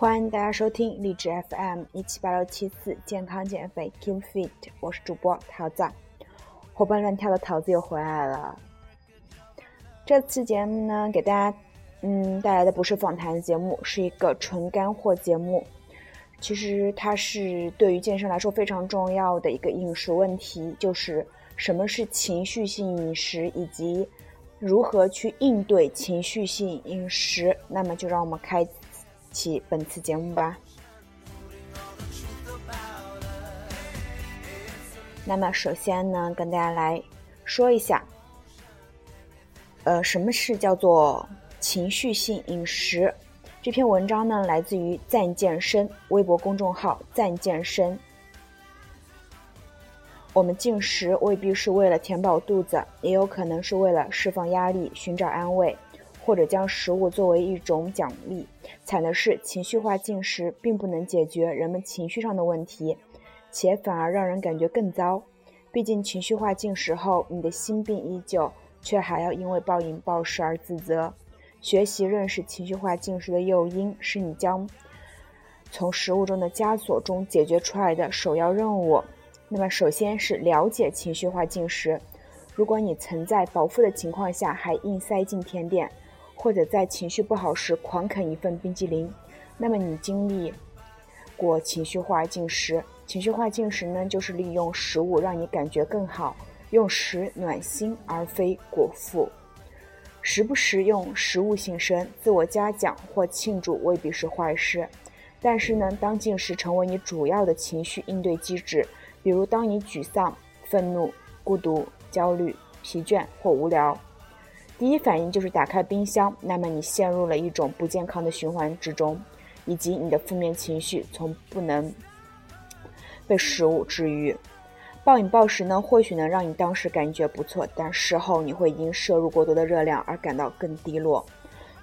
欢迎大家收听励志 FM 一七八六七四健康减肥 Keep Fit，我是主播桃子，活蹦乱跳的桃子又回来了。这次节目呢，给大家嗯带来的不是访谈节目，是一个纯干货节目。其实它是对于健身来说非常重要的一个饮食问题，就是什么是情绪性饮食，以及如何去应对情绪性饮食。那么就让我们开。起本次节目吧。那么首先呢，跟大家来说一下，呃，什么是叫做情绪性饮食？这篇文章呢，来自于赞健身微博公众号赞健身。我们进食未必是为了填饱肚子，也有可能是为了释放压力、寻找安慰。或者将食物作为一种奖励。惨的是，情绪化进食并不能解决人们情绪上的问题，且反而让人感觉更糟。毕竟，情绪化进食后，你的心病依旧，却还要因为暴饮暴食而自责。学习认识情绪化进食的诱因，是你将从食物中的枷锁中解决出来的首要任务。那么，首先是了解情绪化进食。如果你曾在饱腹的情况下还硬塞进甜点，或者在情绪不好时狂啃一份冰激凌，那么你经历过情绪化进食。情绪化进食呢，就是利用食物让你感觉更好，用食暖心而非果腹。时不时用食物醒神、自我嘉奖或庆祝未必是坏事，但是呢，当进食成为你主要的情绪应对机制，比如当你沮丧、愤怒、孤独、焦虑、疲倦或无聊。第一反应就是打开冰箱，那么你陷入了一种不健康的循环之中，以及你的负面情绪从不能被食物治愈。暴饮暴食呢，或许能让你当时感觉不错，但事后你会因摄入过多的热量而感到更低落，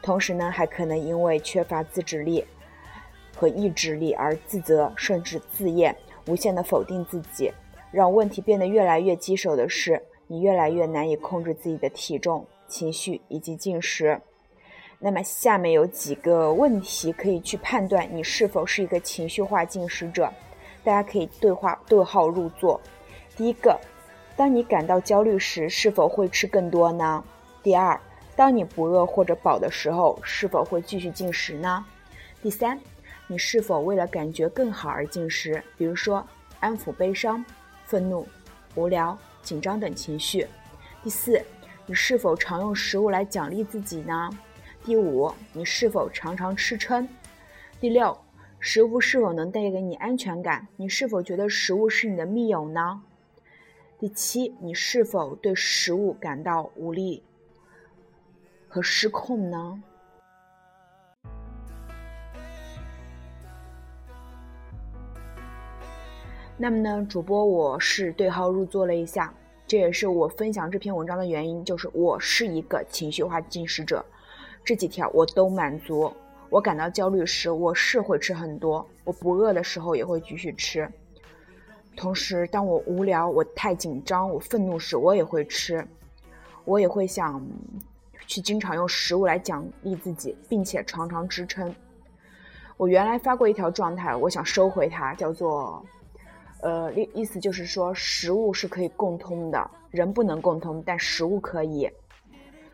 同时呢，还可能因为缺乏自制力和意志力而自责，甚至自厌，无限的否定自己。让问题变得越来越棘手的是，你越来越难以控制自己的体重。情绪以及进食，那么下面有几个问题可以去判断你是否是一个情绪化进食者，大家可以对话对号入座。第一个，当你感到焦虑时，是否会吃更多呢？第二，当你不饿或者饱的时候，是否会继续进食呢？第三，你是否为了感觉更好而进食，比如说安抚悲伤、愤怒、无聊、紧张等情绪？第四。你是否常用食物来奖励自己呢？第五，你是否常常吃撑？第六，食物是否能带给你安全感？你是否觉得食物是你的密友呢？第七，你是否对食物感到无力和失控呢？那么呢，主播我是对号入座了一下。这也是我分享这篇文章的原因，就是我是一个情绪化进食者，这几条我都满足。我感到焦虑时，我是会吃很多；我不饿的时候也会继续吃。同时，当我无聊、我太紧张、我愤怒时，我也会吃。我也会想去经常用食物来奖励自己，并且常常支撑。我原来发过一条状态，我想收回它，叫做。呃，意意思就是说，食物是可以共通的，人不能共通，但食物可以。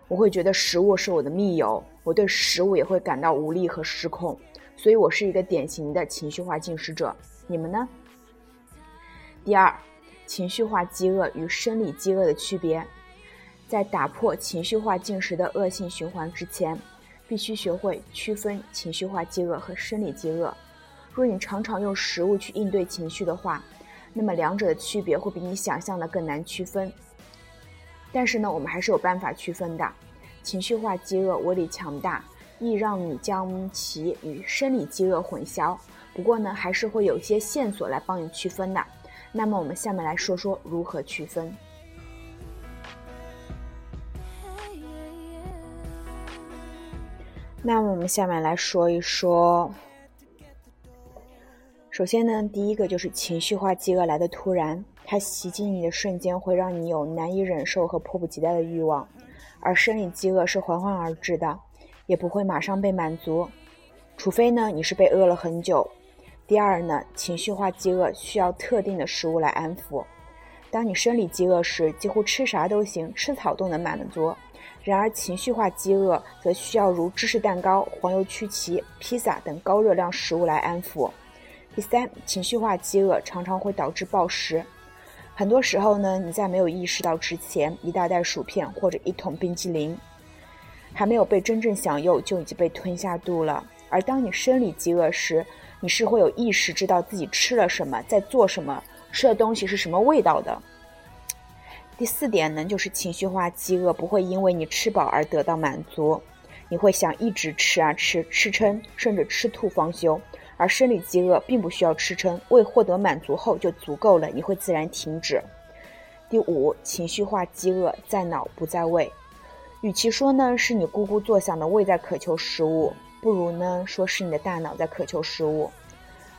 我会觉得食物是我的密友，我对食物也会感到无力和失控，所以我是一个典型的情绪化进食者。你们呢？第二，情绪化饥饿与生理饥饿的区别，在打破情绪化进食的恶性循环之前，必须学会区分情绪化饥饿和生理饥饿。若你常常用食物去应对情绪的话，那么两者的区别会比你想象的更难区分。但是呢，我们还是有办法区分的。情绪化饥饿威力强大，易让你将其与生理饥饿混淆。不过呢，还是会有一些线索来帮你区分的。那么我们下面来说说如何区分。那么我们下面来说一说。首先呢，第一个就是情绪化饥饿来的突然，它袭击你的瞬间会让你有难以忍受和迫不及待的欲望；而生理饥饿是缓缓而至的，也不会马上被满足。除非呢你是被饿了很久。第二呢，情绪化饥饿需要特定的食物来安抚。当你生理饥饿时，几乎吃啥都行，吃草都能满足。然而，情绪化饥饿则需要如芝士蛋糕、黄油曲奇、披萨等高热量食物来安抚。第三，情绪化饥饿常常会导致暴食。很多时候呢，你在没有意识到之前，一大袋薯片或者一桶冰激凌还没有被真正享用，就已经被吞下肚了。而当你生理饥饿时，你是会有意识知道自己吃了什么，在做什么，吃的东西是什么味道的。第四点呢，就是情绪化饥饿不会因为你吃饱而得到满足，你会想一直吃啊吃，吃撑甚至吃吐方休。而生理饥饿并不需要吃撑，胃获得满足后就足够了，你会自然停止。第五，情绪化饥饿在脑不在胃，与其说呢是你咕咕作响的胃在渴求食物，不如呢说是你的大脑在渴求食物。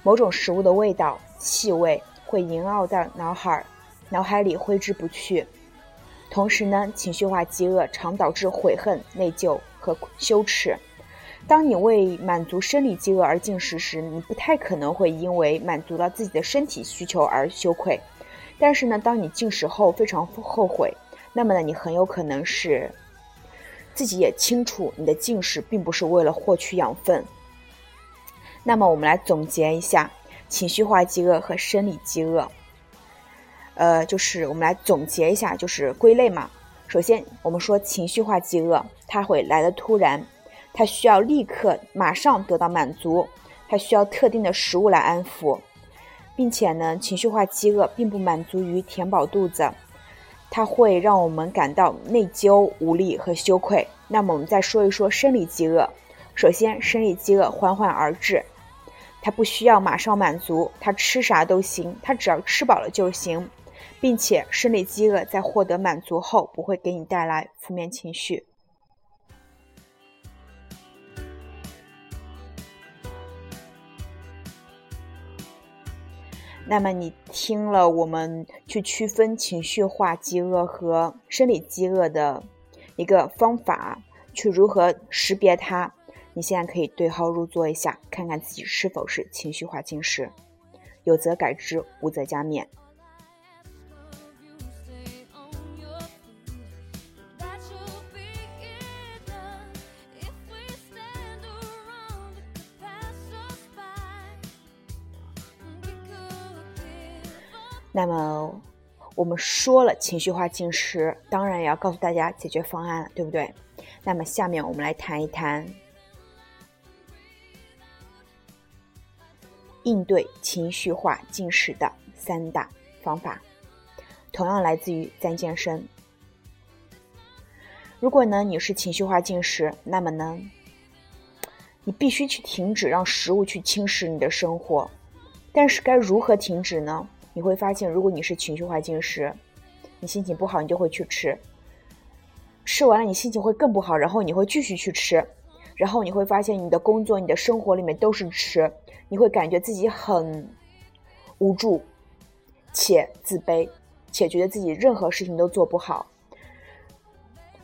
某种食物的味道、气味会萦绕在脑海。脑海里挥之不去，同时呢，情绪化饥饿常导致悔恨、内疚和羞耻。当你为满足生理饥饿而进食时，你不太可能会因为满足了自己的身体需求而羞愧。但是呢，当你进食后非常后悔，那么呢，你很有可能是自己也清楚你的进食并不是为了获取养分。那么，我们来总结一下情绪化饥饿和生理饥饿。呃，就是我们来总结一下，就是归类嘛。首先，我们说情绪化饥饿，它会来的突然，它需要立刻马上得到满足，它需要特定的食物来安抚，并且呢，情绪化饥饿并不满足于填饱肚子，它会让我们感到内疚、无力和羞愧。那么，我们再说一说生理饥饿。首先，生理饥饿缓缓而至，它不需要马上满足，它吃啥都行，它只要吃饱了就行。并且，生理饥饿在获得满足后不会给你带来负面情绪。那么，你听了我们去区分情绪化饥饿和生理饥饿的一个方法，去如何识别它？你现在可以对号入座一下，看看自己是否是情绪化进食。有则改之，无则加勉。那么，我们说了情绪化进食，当然也要告诉大家解决方案，对不对？那么，下面我们来谈一谈应对情绪化进食的三大方法，同样来自于三健身。如果呢你是情绪化进食，那么呢，你必须去停止让食物去侵蚀你的生活。但是该如何停止呢？你会发现，如果你是情绪化进食，你心情不好，你就会去吃，吃完了你心情会更不好，然后你会继续去吃，然后你会发现你的工作、你的生活里面都是吃，你会感觉自己很无助，且自卑，且觉得自己任何事情都做不好。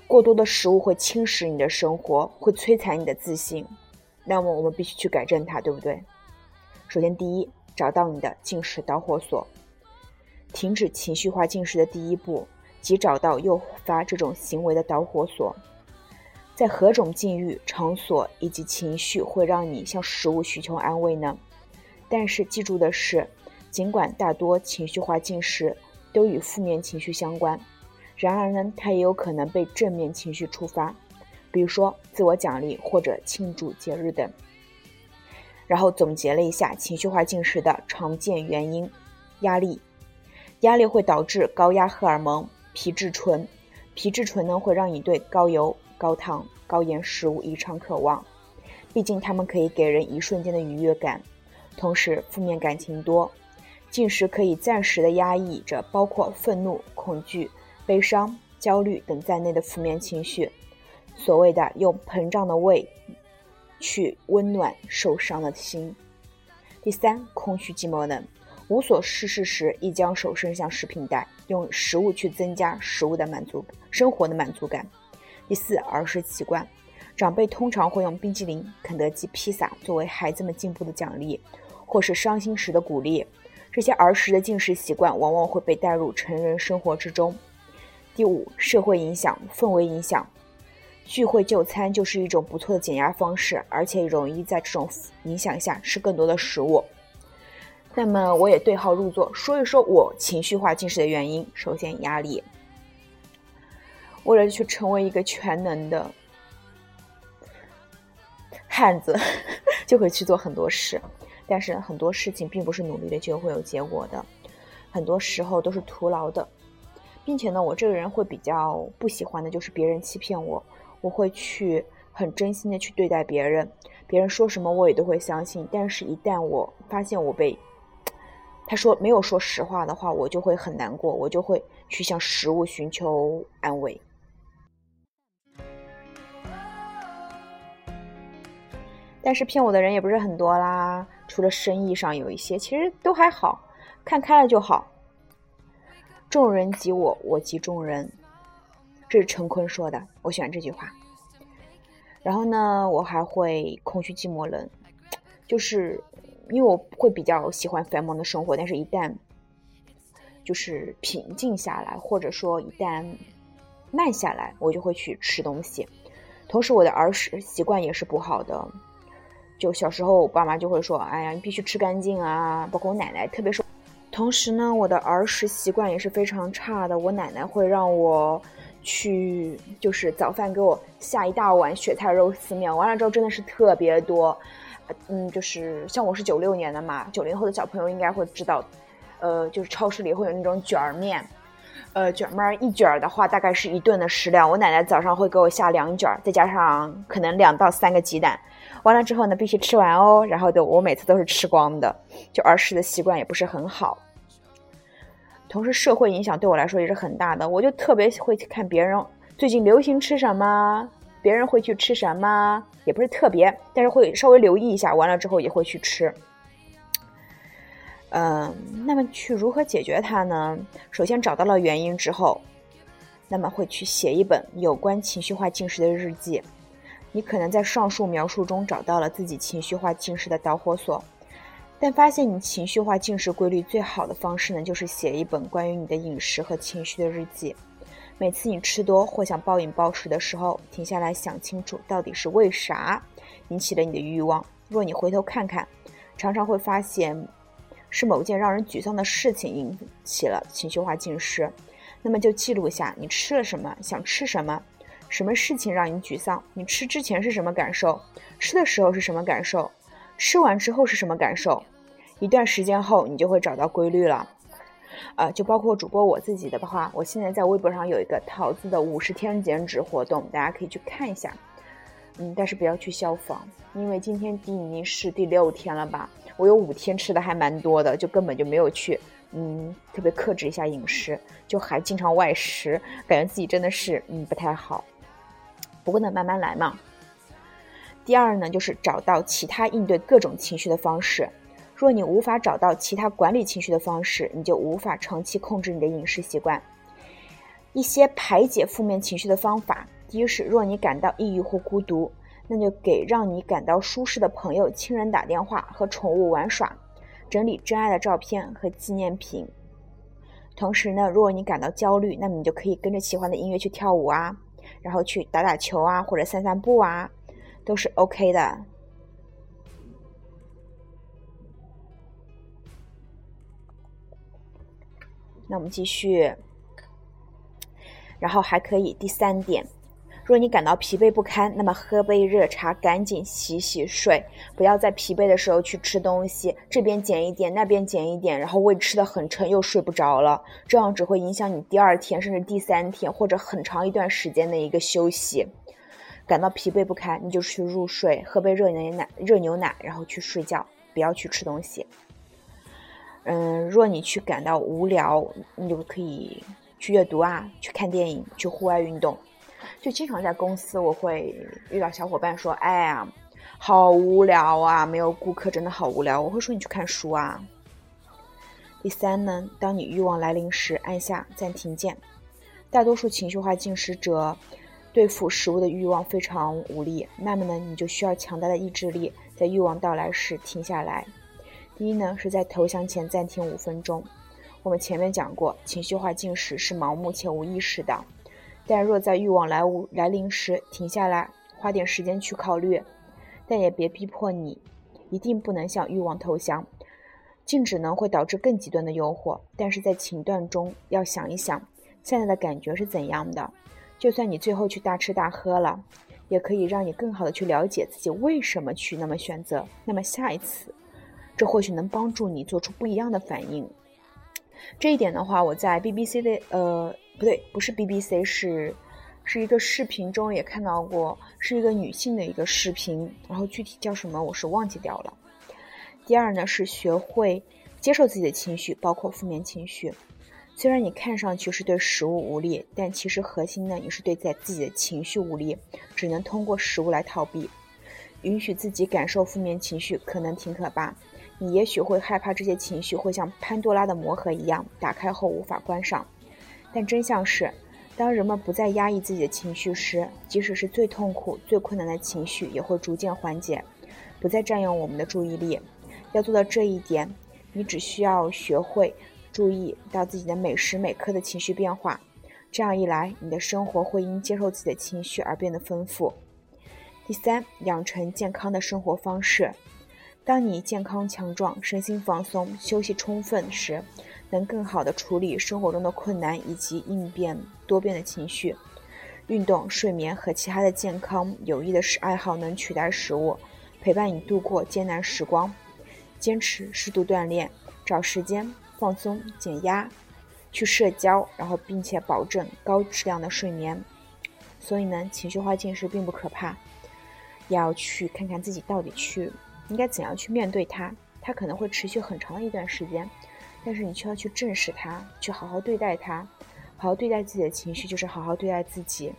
过多的食物会侵蚀你的生活，会摧残你的自信，那么我们必须去改正它，对不对？首先，第一，找到你的进食导火索。停止情绪化进食的第一步，即找到诱发这种行为的导火索。在何种境遇、场所以及情绪会让你向食物寻求安慰呢？但是记住的是，尽管大多情绪化进食都与负面情绪相关，然而呢，它也有可能被正面情绪触发，比如说自我奖励或者庆祝节日等。然后总结了一下情绪化进食的常见原因：压力。压力会导致高压荷尔蒙皮质醇，皮质醇呢会让你对高油、高糖、高盐食物异常渴望，毕竟它们可以给人一瞬间的愉悦感。同时，负面感情多，进食可以暂时的压抑着包括愤怒、恐惧、悲伤、焦虑等在内的负面情绪。所谓的用膨胀的胃去温暖受伤的心。第三，空虚、寂寞冷。无所事事时，亦将手伸向食品袋，用食物去增加食物的满足，生活的满足感。第四，儿时习惯，长辈通常会用冰激凌、肯德基、披萨作为孩子们进步的奖励，或是伤心时的鼓励。这些儿时的进食习惯往往会被带入成人生活之中。第五，社会影响、氛围影响。聚会就餐就是一种不错的减压方式，而且容易在这种影响下吃更多的食物。那么，我也对号入座，说一说我情绪化进食的原因。首先，压力。为了去成为一个全能的汉子，就会去做很多事，但是很多事情并不是努力的就会有结果的，很多时候都是徒劳的，并且呢，我这个人会比较不喜欢的就是别人欺骗我。我会去很真心的去对待别人，别人说什么我也都会相信。但是，一旦我发现我被他说没有说实话的话，我就会很难过，我就会去向食物寻求安慰。但是骗我的人也不是很多啦，除了生意上有一些，其实都还好，看开了就好。众人挤我，我挤众人。这是陈坤说的，我喜欢这句话。然后呢，我还会空虚、寂寞、冷，就是因为我会比较喜欢繁忙的生活，但是一旦就是平静下来，或者说一旦慢下来，我就会去吃东西。同时，我的儿时习惯也是不好的，就小时候我爸妈就会说：“哎呀，你必须吃干净啊！”包括我奶奶，特别是同时呢，我的儿时习惯也是非常差的，我奶奶会让我。去就是早饭给我下一大碗雪菜肉丝面，完了之后真的是特别多，嗯，就是像我是九六年的嘛，九零后的小朋友应该会知道，呃，就是超市里会有那种卷儿面，呃，卷面一卷的话大概是一顿的食量，我奶奶早上会给我下两卷，再加上可能两到三个鸡蛋，完了之后呢必须吃完哦，然后的我每次都是吃光的，就儿时的习惯也不是很好。同时，社会影响对我来说也是很大的。我就特别会看别人最近流行吃什么，别人会去吃什么，也不是特别，但是会稍微留意一下。完了之后也会去吃。嗯，那么去如何解决它呢？首先找到了原因之后，那么会去写一本有关情绪化进食的日记。你可能在上述描述中找到了自己情绪化进食的导火索。但发现你情绪化进食规律最好的方式呢，就是写一本关于你的饮食和情绪的日记。每次你吃多或想暴饮暴食的时候，停下来想清楚到底是为啥引起了你的欲望。若你回头看看，常常会发现是某件让人沮丧的事情引起了情绪化进食。那么就记录下你吃了什么，想吃什么，什么事情让你沮丧，你吃之前是什么感受，吃的时候是什么感受。吃完之后是什么感受？一段时间后，你就会找到规律了。呃，就包括主播我自己的话，我现在在微博上有一个桃子的五十天减脂活动，大家可以去看一下。嗯，但是不要去效仿，因为今天第已经是第六天了吧？我有五天吃的还蛮多的，就根本就没有去，嗯，特别克制一下饮食，就还经常外食，感觉自己真的是嗯不太好。不过呢，慢慢来嘛。第二呢，就是找到其他应对各种情绪的方式。若你无法找到其他管理情绪的方式，你就无法长期控制你的饮食习惯。一些排解负面情绪的方法：第一是，若你感到抑郁或孤独，那就给让你感到舒适的朋友、亲人打电话，和宠物玩耍，整理真爱的照片和纪念品。同时呢，如果你感到焦虑，那么你就可以跟着喜欢的音乐去跳舞啊，然后去打打球啊，或者散散步啊。都是 OK 的。那我们继续，然后还可以第三点，若你感到疲惫不堪，那么喝杯热茶，赶紧洗洗睡，不要在疲惫的时候去吃东西，这边减一点，那边减一点，然后胃吃的很沉，又睡不着了，这样只会影响你第二天甚至第三天或者很长一段时间的一个休息。感到疲惫不堪，你就去入睡，喝杯热牛奶，热牛奶，然后去睡觉，不要去吃东西。嗯，若你去感到无聊，你就可以去阅读啊，去看电影，去户外运动。就经常在公司，我会遇到小伙伴说：“哎呀，好无聊啊，没有顾客，真的好无聊。”我会说：“你去看书啊。”第三呢，当你欲望来临时，按下暂停键。大多数情绪化进食者。对付食物的欲望非常无力，那么呢，你就需要强大的意志力，在欲望到来时停下来。第一呢，是在投降前暂停五分钟。我们前面讲过，情绪化进食是盲目且无意识的，但若在欲望来无来临时停下来，花点时间去考虑，但也别逼迫你，一定不能向欲望投降。静止呢会导致更极端的诱惑，但是在情段中要想一想，现在的感觉是怎样的。就算你最后去大吃大喝了，也可以让你更好的去了解自己为什么去那么选择。那么下一次，这或许能帮助你做出不一样的反应。这一点的话，我在 BBC 的呃不对，不是 BBC，是是一个视频中也看到过，是一个女性的一个视频，然后具体叫什么我是忘记掉了。第二呢是学会接受自己的情绪，包括负面情绪。虽然你看上去是对食物无力，但其实核心呢，你是对在自己的情绪无力，只能通过食物来逃避。允许自己感受负面情绪，可能挺可怕。你也许会害怕这些情绪会像潘多拉的魔盒一样打开后无法关上。但真相是，当人们不再压抑自己的情绪时，即使是最痛苦、最困难的情绪也会逐渐缓解，不再占用我们的注意力。要做到这一点，你只需要学会。注意到自己的每时每刻的情绪变化，这样一来，你的生活会因接受自己的情绪而变得丰富。第三，养成健康的生活方式。当你健康强壮、身心放松、休息充分时，能更好地处理生活中的困难以及应变多变的情绪。运动、睡眠和其他的健康有益的是爱好能取代食物，陪伴你度过艰难时光。坚持适度锻炼，找时间。放松、减压，去社交，然后并且保证高质量的睡眠。所以呢，情绪化进食并不可怕，要去看看自己到底去应该怎样去面对它。它可能会持续很长一段时间，但是你却要去正视它，去好好对待它。好好对待自己的情绪，就是好好对待自己。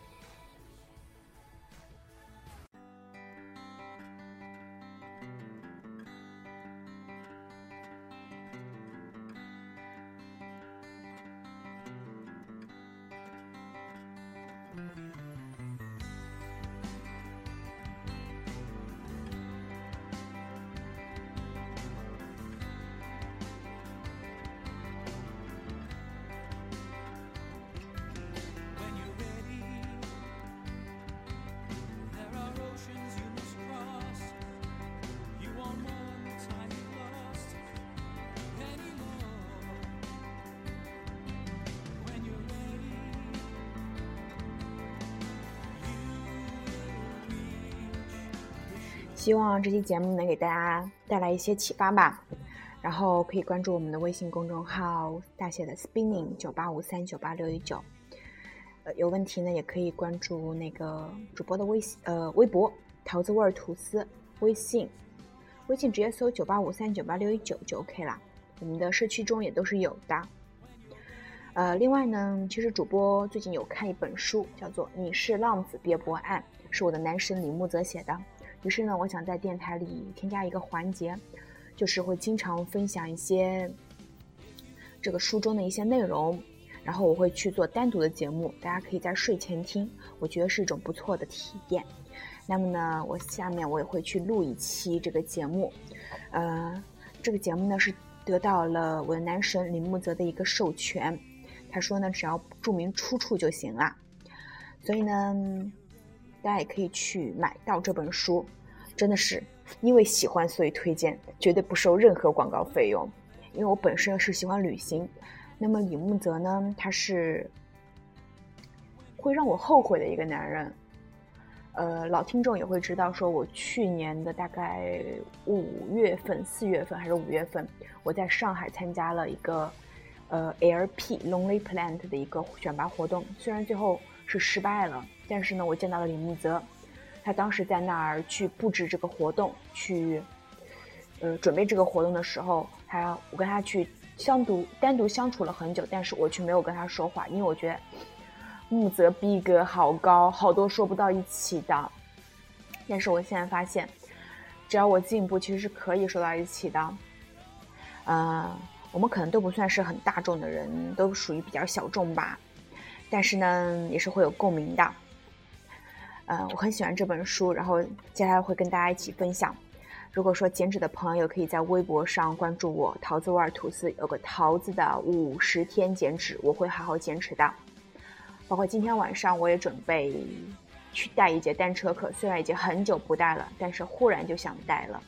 希望这期节目能给大家带来一些启发吧，然后可以关注我们的微信公众号大写的 spinning 九八五三九八六一九，呃，有问题呢也可以关注那个主播的微信呃微博桃子味儿吐司，微信微信直接搜九八五三九八六一九就 OK 了，我们的社区中也都是有的。呃，另外呢，其实主播最近有看一本书，叫做《你是浪子别博爱》，是我的男神李木泽写的。于是呢，我想在电台里添加一个环节，就是会经常分享一些这个书中的一些内容，然后我会去做单独的节目，大家可以在睡前听，我觉得是一种不错的体验。那么呢，我下面我也会去录一期这个节目，呃，这个节目呢是得到了我的男神李木泽的一个授权，他说呢只要注明出处就行了，所以呢。大家也可以去买到这本书，真的是因为喜欢所以推荐，绝对不收任何广告费用。因为我本身是喜欢旅行，那么李木泽呢，他是会让我后悔的一个男人。呃，老听众也会知道，说我去年的大概五月份、四月份还是五月份，我在上海参加了一个呃 LP Lonely Plant 的一个选拔活动，虽然最后是失败了。但是呢，我见到了李木泽，他当时在那儿去布置这个活动，去，呃，准备这个活动的时候，他我跟他去相独单独相处了很久，但是我却没有跟他说话，因为我觉得木泽逼格好高，好多说不到一起的。但是我现在发现，只要我进步，其实是可以说到一起的。嗯，我们可能都不算是很大众的人，都属于比较小众吧，但是呢，也是会有共鸣的。嗯，我很喜欢这本书，然后接下来会跟大家一起分享。如果说减脂的朋友可以在微博上关注我，桃子味儿吐司有个桃子的五十天减脂，我会好好坚持的。包括今天晚上我也准备去带一节单车课，虽然已经很久不带了，但是忽然就想带了。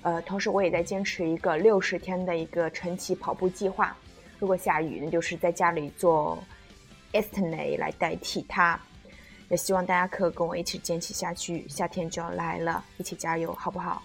呃，同时我也在坚持一个六十天的一个晨起跑步计划。如果下雨，那就是在家里做 e s t e n a y 来代替它。也希望大家可跟我一起坚持下去，夏天就要来了，一起加油，好不好？